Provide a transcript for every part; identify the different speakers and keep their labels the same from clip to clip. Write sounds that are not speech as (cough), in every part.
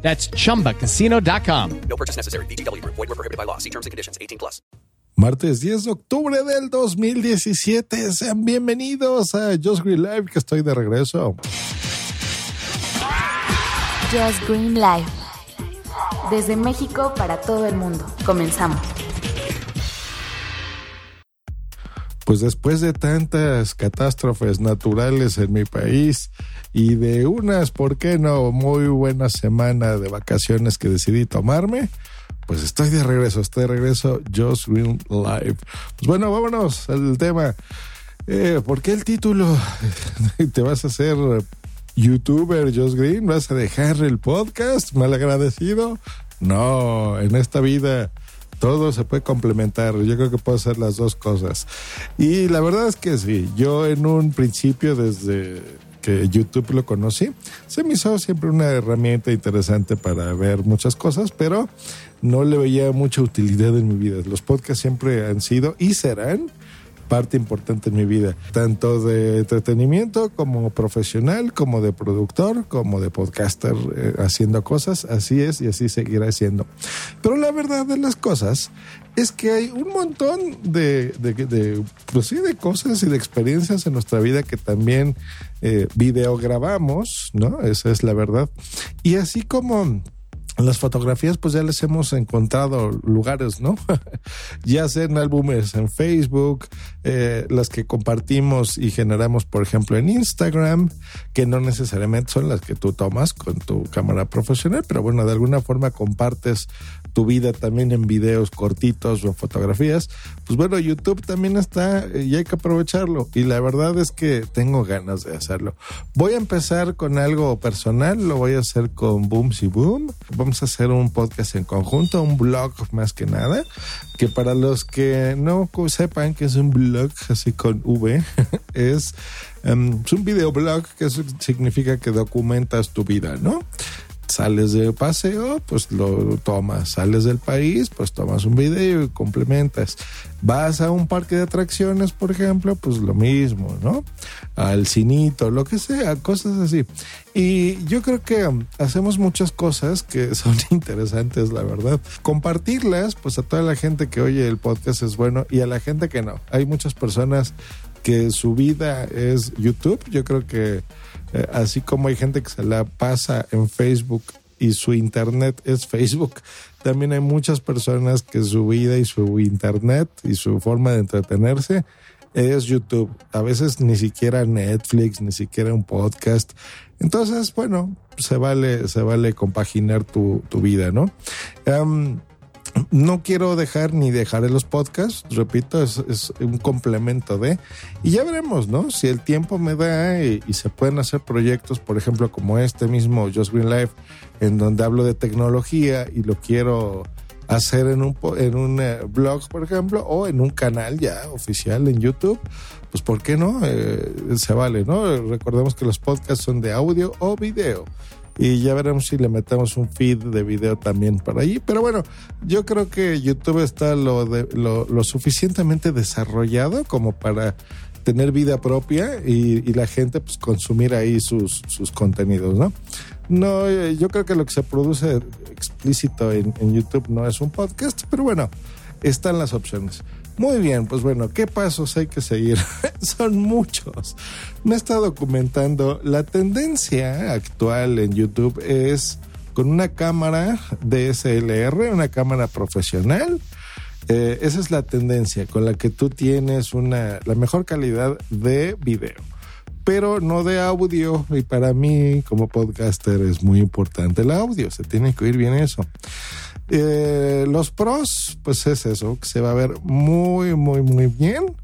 Speaker 1: That's chumbacasino.com.
Speaker 2: No purchase necessary. BGW. Void were prohibited by law. See terms and conditions. 18 plus.
Speaker 3: Martes 10 de octubre del 2017. Sean bienvenidos a Just Green Live, que estoy de regreso.
Speaker 4: Just Green Live. Desde México para todo el mundo. Comenzamos.
Speaker 3: Pues después de tantas catástrofes naturales en mi país y de unas, ¿por qué no? Muy buena semana de vacaciones que decidí tomarme, pues estoy de regreso, estoy de regreso, Just Green Live. Pues bueno, vámonos al tema. Eh, ¿Por qué el título? (laughs) ¿Te vas a hacer youtuber Just Green? ¿Vas a dejar el podcast? ¿Mal agradecido? No, en esta vida todo se puede complementar. Yo creo que puedo hacer las dos cosas. Y la verdad es que sí, yo en un principio desde que YouTube lo conocí, se me hizo siempre una herramienta interesante para ver muchas cosas, pero no le veía mucha utilidad en mi vida. Los podcasts siempre han sido y serán parte importante en mi vida, tanto de entretenimiento como profesional, como de productor, como de podcaster eh, haciendo cosas, así es y así seguirá siendo. Pero la verdad de las cosas es que hay un montón de, pues de cosas y de experiencias en nuestra vida que también eh, videograbamos, ¿no? Esa es la verdad. Y así como las fotografías, pues ya les hemos encontrado lugares, ¿no? (laughs) ya sea en álbumes en Facebook, eh, las que compartimos y generamos, por ejemplo, en Instagram, que no necesariamente son las que tú tomas con tu cámara profesional, pero bueno, de alguna forma compartes tu vida también en videos cortitos o fotografías. Pues bueno, YouTube también está y hay que aprovecharlo. Y la verdad es que tengo ganas de hacerlo. Voy a empezar con algo personal, lo voy a hacer con Booms y Boom. Vamos a hacer un podcast en conjunto, un blog más que nada, que para los que no sepan que es un blog así con V, (laughs) es, um, es un videoblog que significa que documentas tu vida, ¿no? sales de paseo, pues lo tomas, sales del país, pues tomas un video y complementas. Vas a un parque de atracciones, por ejemplo, pues lo mismo, ¿no? Al cinito, lo que sea, cosas así. Y yo creo que hacemos muchas cosas que (laughs) son interesantes, la verdad. Compartirlas, pues a toda la gente que oye el podcast es bueno y a la gente que no. Hay muchas personas que su vida es YouTube. Yo creo que eh, así como hay gente que se la pasa en Facebook y su internet es Facebook, también hay muchas personas que su vida y su internet y su forma de entretenerse es YouTube. A veces ni siquiera Netflix, ni siquiera un podcast. Entonces, bueno, se vale, se vale compaginar tu, tu vida, ¿no? Um, no quiero dejar ni dejaré los podcasts, repito, es, un complemento de, y ya veremos, ¿no? Si el tiempo me da y, se pueden hacer proyectos, por ejemplo, como este mismo Just Green Life, en donde hablo de tecnología y lo quiero hacer en un, en un eh, blog, por ejemplo, o en un canal ya oficial en YouTube, pues ¿por qué no? Eh, se vale, ¿no? Recordemos que los podcasts son de audio o video y ya veremos si le metemos un feed de video también por ahí. Pero bueno, yo creo que YouTube está lo, de, lo, lo suficientemente desarrollado como para tener vida propia y, y, la gente pues consumir ahí sus, sus contenidos, ¿no? No, yo creo que lo que se produce explícito en, en YouTube no es un podcast, pero bueno, están las opciones. Muy bien, pues bueno, ¿qué pasos hay que seguir? (laughs) Son muchos. Me está documentando. La tendencia actual en YouTube es con una cámara DSLR, una cámara profesional. Eh, esa es la tendencia con la que tú tienes una, la mejor calidad de video pero no de audio. Y para mí, como podcaster, es muy importante el audio. Se tiene que oír bien eso. Eh, los pros, pues es eso, se va a ver muy, muy, muy bien.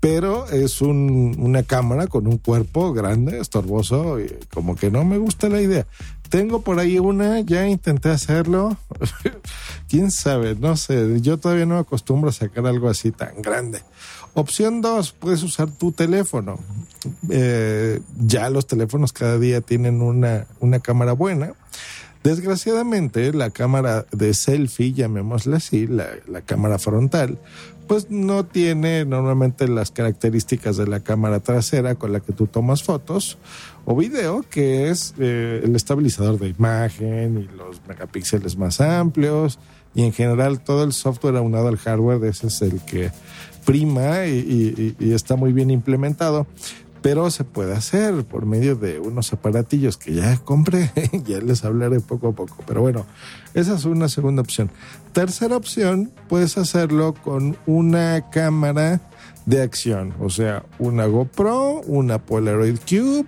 Speaker 3: Pero es un, una cámara con un cuerpo grande, estorboso, como que no me gusta la idea. Tengo por ahí una, ya intenté hacerlo. (laughs) Quién sabe, no sé. Yo todavía no acostumbro a sacar algo así tan grande. Opción dos, puedes usar tu teléfono. Eh, ya los teléfonos cada día tienen una, una cámara buena. Desgraciadamente, la cámara de selfie, llamémosla así, la, la, cámara frontal, pues no tiene normalmente las características de la cámara trasera con la que tú tomas fotos o video, que es eh, el estabilizador de imagen y los megapíxeles más amplios y en general todo el software aunado al hardware, ese es el que prima y, y, está muy bien implementado pero se puede hacer por medio de unos aparatillos que ya compré, (laughs) ya les hablaré poco a poco, pero bueno, esa es una segunda opción. Tercera opción, puedes hacerlo con una cámara de acción, o sea, una GoPro, una Polaroid Cube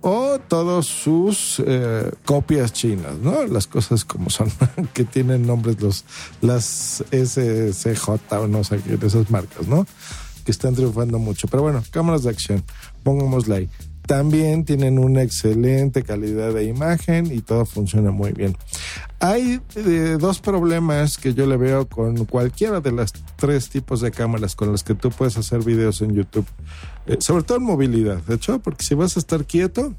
Speaker 3: o todos sus eh, copias chinas, ¿no? Las cosas como son, (laughs) que tienen nombres los las SCJ o no sé qué, esas marcas, ¿no? que están triunfando mucho. Pero bueno, cámaras de acción, pongámosla ahí. También tienen una excelente calidad de imagen y todo funciona muy bien. Hay eh, dos problemas que yo le veo con cualquiera de las tres tipos de cámaras con las que tú puedes hacer videos en YouTube. Eh, sobre todo en movilidad, de hecho, porque si vas a estar quieto,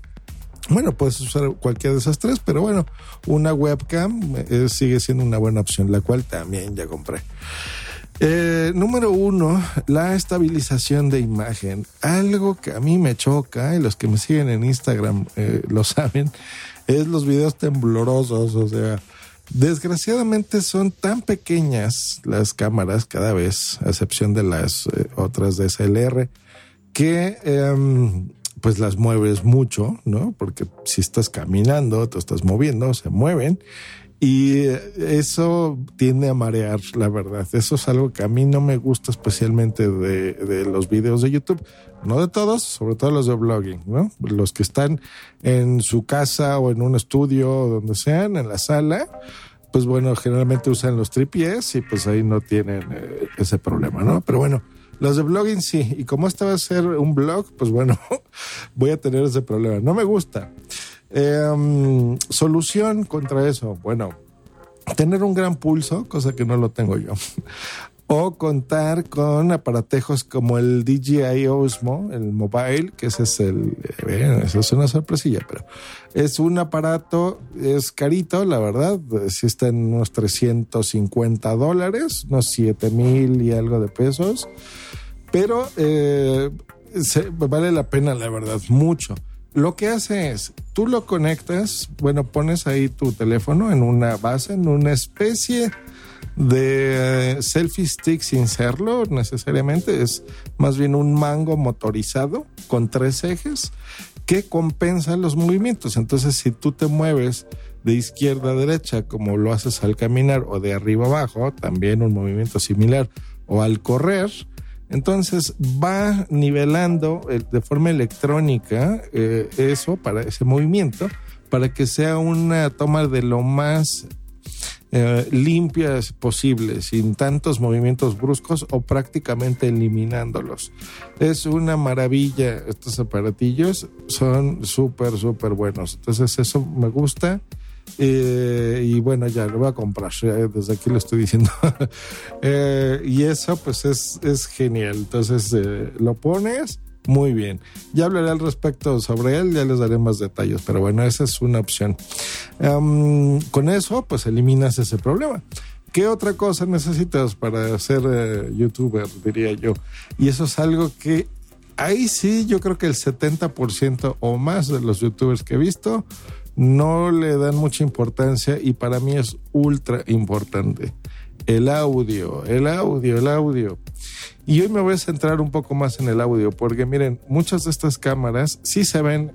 Speaker 3: bueno, puedes usar cualquiera de esas tres, pero bueno, una webcam eh, sigue siendo una buena opción, la cual también ya compré. Eh, número uno, la estabilización de imagen. Algo que a mí me choca, y los que me siguen en Instagram eh, lo saben, es los videos temblorosos. O sea, desgraciadamente son tan pequeñas las cámaras cada vez, a excepción de las eh, otras de SLR, que em, pues las mueves mucho, ¿no? Porque si estás caminando, te estás moviendo, se mueven y eso tiende a marear, la verdad. Eso es algo que a mí no me gusta especialmente de, de, los videos de YouTube. No de todos, sobre todo los de blogging, ¿no? Los que están en su casa o en un estudio o donde sean, en la sala, pues bueno, generalmente usan los tripies y pues ahí no tienen eh, ese problema, ¿no? Pero bueno, los de blogging sí. Y como este va a ser un blog, pues bueno, (laughs) voy a tener ese problema. No me gusta. Eh, solución contra eso, bueno, tener un gran pulso, cosa que no lo tengo yo. O contar con aparatejos como el DJI Osmo, el mobile, que ese es el, eh, eso es una sorpresilla, pero es un aparato, es carito, la verdad, si está en unos 350 dólares, unos 7 mil y algo de pesos, pero eh, vale la pena, la verdad, mucho. Lo que hace es, tú lo conectas, bueno, pones ahí tu teléfono en una base, en una especie selfie stick sin serlo necesariamente, es más bien un mango motorizado con tres ejes que compensa los movimientos. Entonces, si tú te mueves de izquierda a derecha, como lo haces al caminar, o de arriba abajo, también un movimiento similar, o al correr, entonces va nivelando eh, de forma electrónica eh, eso para ese movimiento para que sea una toma de lo más eh, limpias posible, sin tantos movimientos bruscos o prácticamente eliminándolos. Es una maravilla estos aparatillos, son súper, súper buenos. Entonces eso me gusta. Eh, y bueno, ya lo voy a comprar, desde aquí lo estoy diciendo. (laughs) eh, y eso pues es, es genial. Entonces eh, lo pones muy bien. Ya hablaré al respecto sobre él, ya les daré más detalles, pero bueno, esa es una opción. Um, con eso pues eliminas ese problema. ¿Qué otra cosa necesitas para ser eh, youtuber, diría yo? Y eso es algo que ahí sí, yo creo que el 70% o más de los youtubers que he visto no le dan mucha importancia y para mí es ultra importante. El audio, el audio, el audio. Y hoy me voy a centrar un poco más en el audio, porque miren, muchas de estas cámaras sí se ven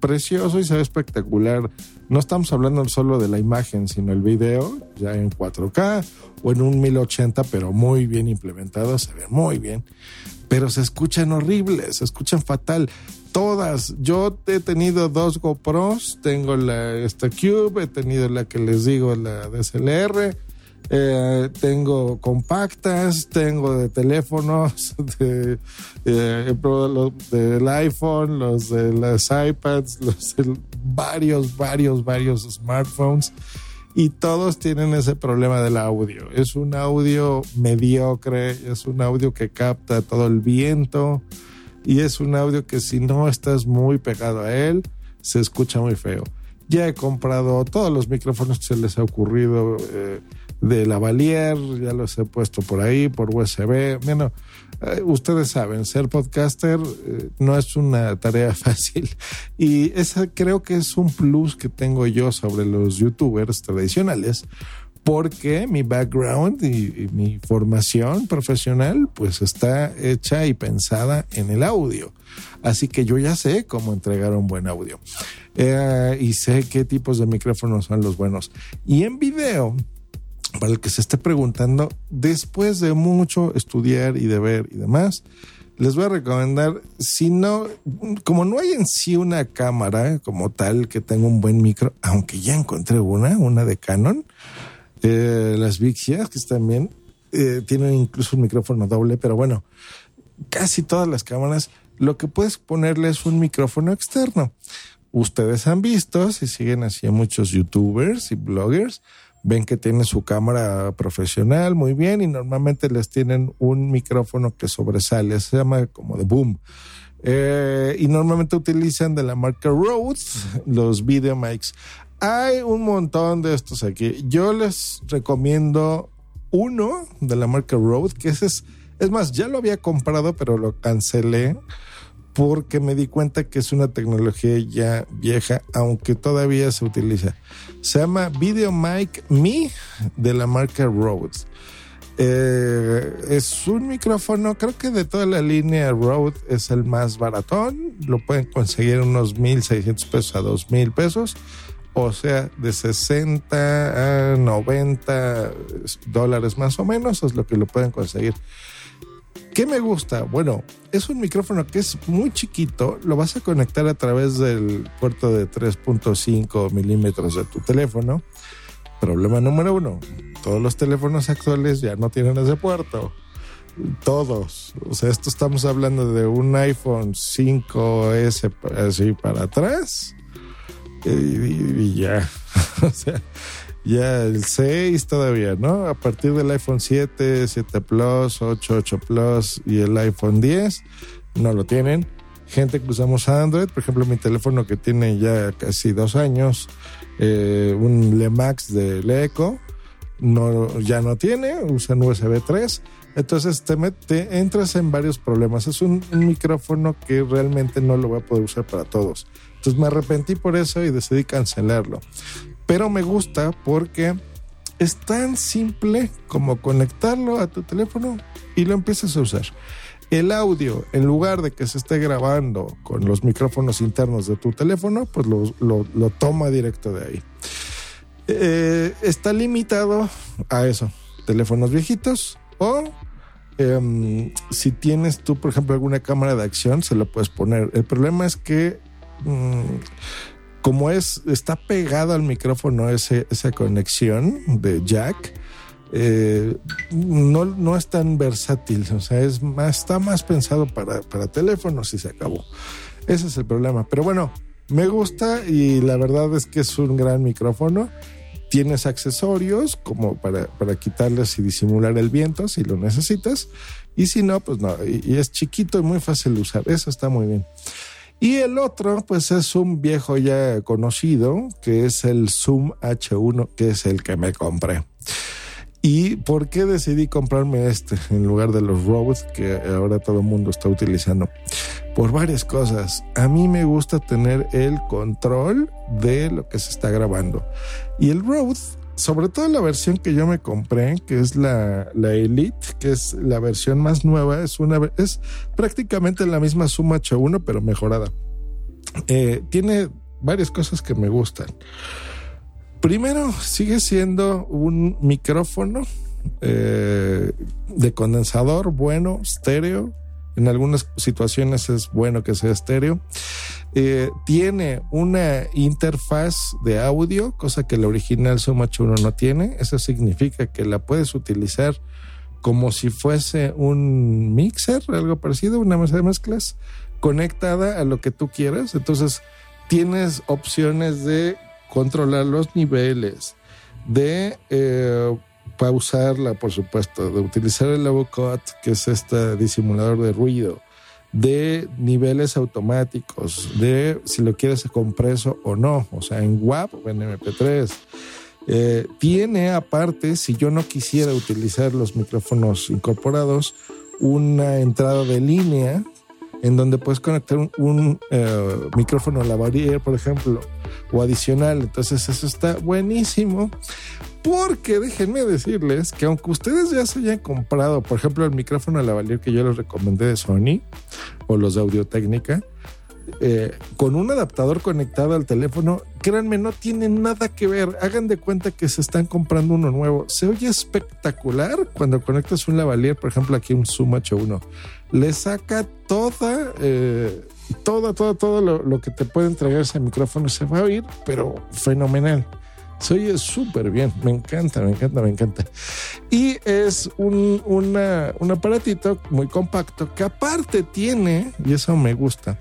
Speaker 3: precioso y se ve espectacular. No estamos hablando solo de la imagen, sino el video, ya en 4K o en un 1080, pero muy bien implementado, se ve muy bien. Pero se escuchan horribles, se escuchan fatal todas. Yo he tenido dos GoPros, tengo la esta Cube, he tenido la que les digo, la DSLR, eh, tengo compactas, tengo de teléfonos, (laughs) de, eh, iPhone, los de las iPads, (laughs) los del varios, varios, varios smartphones y todos tienen ese problema del audio. Es un audio mediocre, es un audio que capta todo el viento y es un audio que si no estás muy pegado a él, se escucha muy feo. Ya he comprado todos los micrófonos que se les ha ocurrido eh, de lavalier, ya los he puesto por ahí, por USB. Bueno, eh, ustedes saben, ser podcaster eh, no es una tarea (laughs) fácil y esa creo que es un plus que tengo yo sobre los youtubers tradicionales porque mi background y, mi formación profesional pues está hecha y pensada en el audio. Así que yo ya sé cómo entregar un buen audio eh, y sé qué tipos de micrófonos son los buenos. Y en video, para el que se esté preguntando, después de mucho estudiar y de ver y demás, les voy a recomendar, si no, como no hay en sí una cámara como tal que tenga un buen micro, aunque ya encontré una, una de Canon, eh, las Vixias, que también eh, tienen incluso un micrófono doble, pero bueno, casi todas las cámaras, lo que puedes ponerle es un micrófono externo. Ustedes han visto, si siguen así a muchos youtubers y bloggers, ven que tienen su cámara profesional muy bien y normalmente les tienen un micrófono que sobresale, se llama como de boom. Eh, y normalmente utilizan de la marca Rhodes los video mics. Hay un montón de estos aquí. Yo les recomiendo uno de la marca Rode, que ese es, es más, ya lo había comprado, pero lo cancelé porque me di cuenta que es una tecnología ya vieja, aunque todavía se utiliza. Se llama Video Mic Me de la marca Rode. Eh, es un micrófono, creo que de toda la línea Rode es el más baratón. Lo pueden conseguir unos 1.600 pesos a 2.000 pesos o sea, de 60 a 90 dólares más o menos es lo que lo pueden conseguir. ¿Qué me gusta? Bueno, es un micrófono que es muy chiquito, lo vas a conectar a través del puerto de 3.5 milímetros de tu teléfono. Problema número uno, todos los teléfonos actuales ya no tienen ese puerto. Todos. O sea, esto estamos hablando de un iPhone 5S así para atrás y, ya. (laughs) o sea, ya el 6 todavía, ¿no? A partir del iPhone 7, 7 Plus, 8, 8 Plus y el iPhone 10 no lo tienen. Gente que usamos Android, por ejemplo, mi teléfono que tiene ya casi dos años, eh, un Lemax de Leco, no, ya no tiene, usan USB 3. Entonces te, te entras en varios problemas. Es un, un micrófono que realmente no lo voy a poder usar para todos. Entonces me arrepentí por eso y decidí cancelarlo. Pero me gusta porque es tan simple como conectarlo a tu teléfono y lo empiezas a usar. El audio, en lugar de que se esté grabando con los micrófonos internos de tu teléfono, pues lo, lo, toma directo de ahí. Eh, está limitado a eso, teléfonos viejitos o eh, si tienes tú, por ejemplo, alguna cámara de acción, se lo puedes poner. El problema es que Mm, como es, está pegado al micrófono ese, esa conexión de jack, eh, no, no es tan versátil, o sea, es más, está más pensado para, para teléfonos y se acabó. Ese es el problema. Pero bueno, me gusta y la verdad es que es un gran micrófono. Tienes accesorios como para, para quitarles y disimular el viento si lo necesitas. Y si no, pues no. Y, y es chiquito y muy fácil de usar. Eso está muy bien. Y el otro, pues es un viejo ya conocido, que es el Zoom H1, que es el que me compré. ¿Y por qué decidí comprarme este en lugar de los Rode que ahora todo el mundo está utilizando? Por varias cosas. A mí me gusta tener el control de lo que se está grabando. Y el Rode sobre todo la versión que yo me compré, que es la, la, Elite, que es la versión más nueva, es una es prácticamente la misma Suma H1, pero mejorada. Eh, tiene varias cosas que me gustan. Primero, sigue siendo un micrófono eh, de condensador bueno, estéreo. En algunas situaciones es bueno que sea estéreo. Eh, tiene una interfaz de audio, cosa que la original Zoom H1 no tiene. Eso significa que la puedes utilizar como si fuese un mixer, algo parecido, una mesa de mezclas conectada a lo que tú quieras. Entonces tienes opciones de controlar los niveles, de eh, pausarla, por supuesto, de utilizar el cut, que es este disimulador de ruido, de niveles automáticos, de si lo quieres compreso o no, o sea, en WAP o en MP3. Eh, tiene aparte, si yo no quisiera utilizar los micrófonos incorporados, una entrada de línea en donde puedes conectar un, un eh, micrófono lavalier, por ejemplo, o adicional. Entonces eso está buenísimo. Porque déjenme decirles que aunque ustedes ya se hayan comprado, por ejemplo, el micrófono lavalier que yo les recomendé de Sony o los de Audio Técnica, eh, con un adaptador conectado al teléfono, créanme, no tiene nada que ver. Hagan de cuenta que se están comprando uno nuevo. Se oye espectacular cuando conectas un lavalier, por ejemplo, aquí un Zoom H1. Le saca toda, eh, toda, todo, todo lo, que te puede entregar ese micrófono. Se va a oír, pero fenomenal. Se oye súper bien. Me encanta, me encanta, me encanta. Y es un, una, un aparatito muy compacto que aparte tiene, y eso me gusta,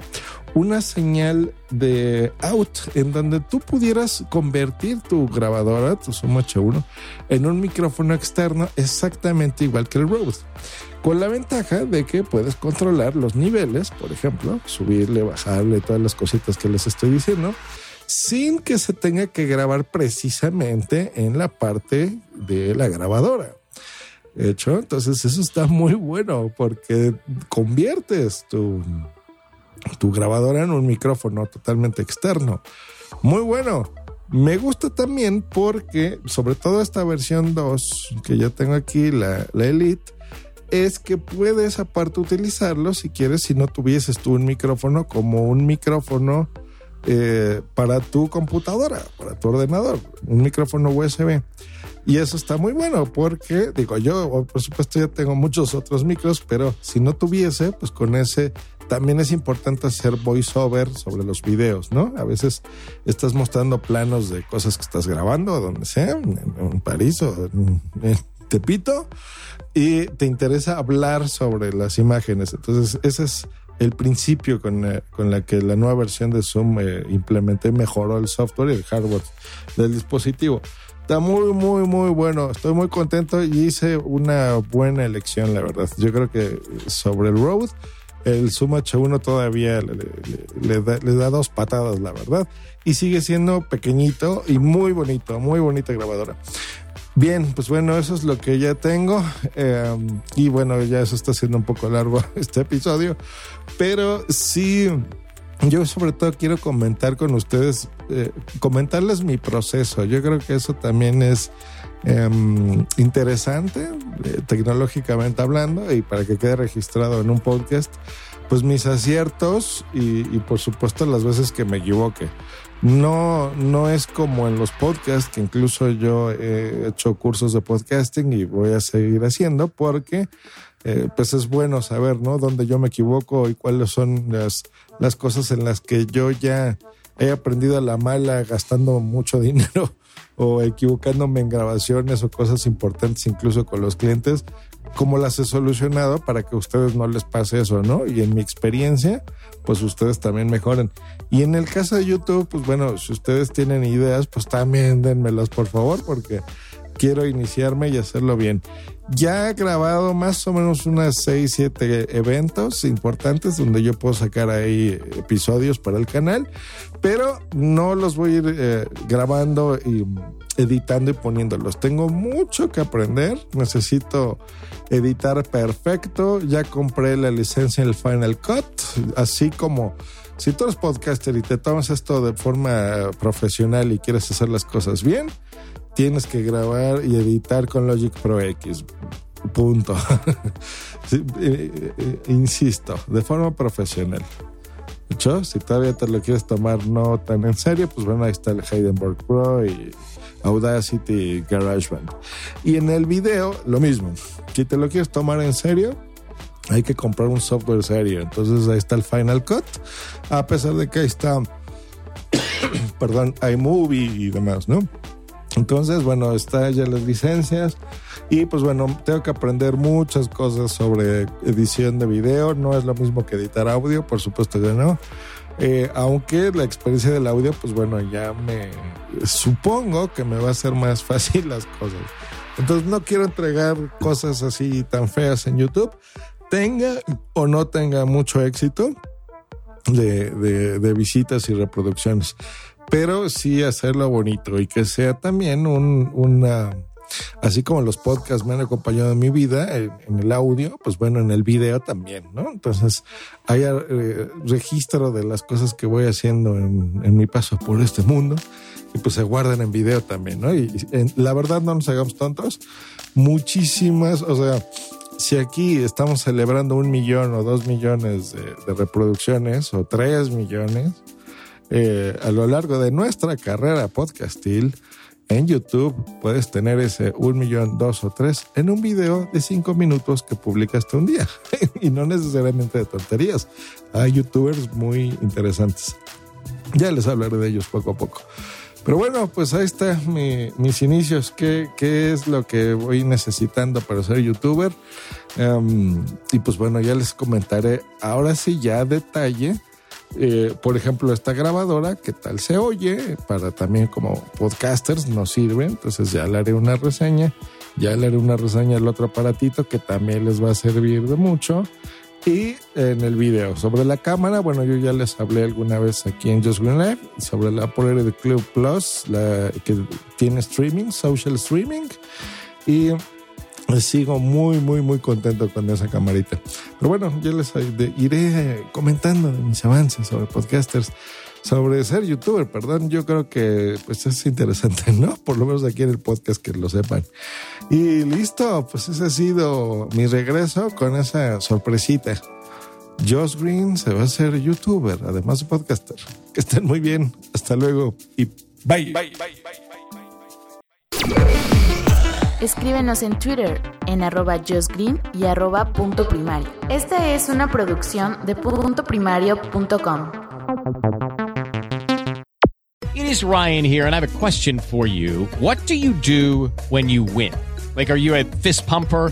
Speaker 3: una señal de out en donde tú pudieras convertir tu grabadora, tu Zoom H1, en un micrófono externo exactamente igual que el Rode. Con la ventaja de que puedes controlar los niveles, por ejemplo, subirle, bajarle, todas las cositas que les estoy diciendo, sin que se tenga que grabar precisamente en la parte de la grabadora. Hecho, entonces eso está muy bueno porque conviertes tu tu grabadora en un micrófono totalmente externo. Muy bueno. Me gusta también porque, sobre todo esta versión 2 que yo tengo aquí, la, la Elite, es que puedes aparte utilizarlo si quieres, si no tuvieses tú un micrófono como un micrófono eh, para tu computadora, para tu ordenador, un micrófono USB. Y eso está muy bueno porque, digo, yo por supuesto ya tengo muchos otros micros, pero si no tuviese, pues con ese también es importante hacer voiceover sobre los videos, ¿no? A veces estás mostrando planos de cosas que estás grabando, donde sea, en, París o en, Tepito, y te interesa hablar sobre las imágenes. Entonces, ese es el principio con, eh, con la que la nueva versión de Zoom eh, implementé, mejoró el software y el hardware del dispositivo. Está muy, muy, muy bueno. Estoy muy contento y hice una buena elección, la verdad. Yo creo que sobre el Road el Zoom H1 todavía le, da, dos patadas, la verdad. Y sigue siendo pequeñito y muy bonito, muy bonita grabadora. Bien, pues bueno, eso es lo que ya tengo. Em, y bueno, ya eso está siendo un poco largo (laughs) este episodio. Pero sí, yo sobre todo quiero comentar con ustedes, eh, comentarles mi proceso. Yo creo que eso también es Em, interesante, eh, tecnológicamente hablando, y para que quede registrado en un podcast, pues mis aciertos y, por supuesto las veces que me equivoque. No, no es como en los podcasts, que incluso yo he hecho cursos de podcasting y voy a seguir haciendo porque eh, pues es bueno saber, ¿no? Dónde yo me equivoco y cuáles son las, las cosas en las que yo ya he aprendido a la mala gastando mucho dinero (laughs) o equivocándome en grabaciones o cosas importantes incluso con los clientes, cómo las he solucionado para que a ustedes no les pase eso, ¿no? Y en mi experiencia, pues ustedes también mejoren. Y en el caso de YouTube, pues bueno, si ustedes tienen ideas, pues también denmelas por favor, porque quiero iniciarme y hacerlo bien. Ya he grabado más o menos unas 6, 7 eventos importantes donde yo puedo sacar ahí episodios para el canal, pero no los voy a ir eh, grabando y editando y poniéndolos. Tengo mucho que aprender, necesito editar perfecto, ya compré la licencia en el Final Cut, así como si tú eres podcaster y te tomas esto de forma profesional y quieres hacer las cosas bien, tienes que grabar y editar con Logic Pro X. Punto. (laughs) Eh, eh, insisto, de forma profesional. Si todavía te lo quieres tomar no tan en serio, pues bueno, ahí está el Heidenberg Pro y Audacity y GarageBand. Y en el video, lo mismo. Si te lo quieres tomar en serio, hay que comprar un software serio. Entonces ahí está el Final Cut. A pesar de que ahí está, (coughs) perdón, iMovie y demás, ¿no? Entonces, bueno, está ya las licencias y pues bueno, tengo que aprender muchas cosas sobre edición de video. No es lo mismo que editar audio, por supuesto que no. Eh, aunque la experiencia del audio, pues bueno, ya me supongo que me va a hacer más (laughs) fácil las cosas. Entonces no quiero entregar cosas así tan feas en YouTube, tenga o no tenga mucho éxito de visitas y reproducciones, pero sí hacerlo bonito y que sea también un, una así como los podcasts me han acompañado en mi vida, en, en el audio, pues bueno, en el video también, ¿no? Entonces, haya eh, registro de las cosas que voy haciendo en, en, mi paso por este mundo y pues se guarden en video también, ¿no? Y en, la verdad no nos hagamos tontos, muchísimas, o sea, si aquí estamos celebrando un millón o dos millones de, de reproducciones o tres millones, eh, a lo largo de nuestra carrera podcastil, en YouTube puedes tener ese un millón, dos o tres en un video de cinco minutos que publicaste un día. (laughs) y no necesariamente de tonterías. Hay youtubers muy interesantes. Ya les hablaré de ellos poco a poco. Pero bueno, pues ahí está mi, mis inicios. ¿Qué, ¿Qué, es lo que voy necesitando para ser youtuber? Um, y pues bueno, ya les comentaré ahora sí ya detalle eh, por ejemplo, esta grabadora, ¿qué tal se oye? Para también como podcasters nos sirve. Entonces ya le haré una reseña. Ya le haré una reseña al otro aparatito que también les va a servir de mucho. Y en el video sobre la cámara, bueno, yo ya les hablé alguna vez aquí en Just Green Live sobre la Polar de Club Plus, la que tiene streaming, social streaming. Y sigo muy, muy, muy contento con esa camarita. Pero bueno, yo les iré comentando de mis avances sobre podcasters, sobre ser youtuber, perdón. Yo creo que pues es interesante, ¿no? Por lo menos aquí en el podcast que lo sepan. Y listo, pues ese ha sido mi regreso con esa sorpresita. Josh Green se va a ser youtuber, además de podcaster. Que estén muy bien. Hasta luego y bye. Bye, bye, bye,
Speaker 4: Escríbenos en Twitter en arroba justgreen y arroba punto primario. Esta es una producción de punto primario.com.
Speaker 1: It is Ryan here and I have a question for you. What do you do when you win? Like, are you a fist pumper?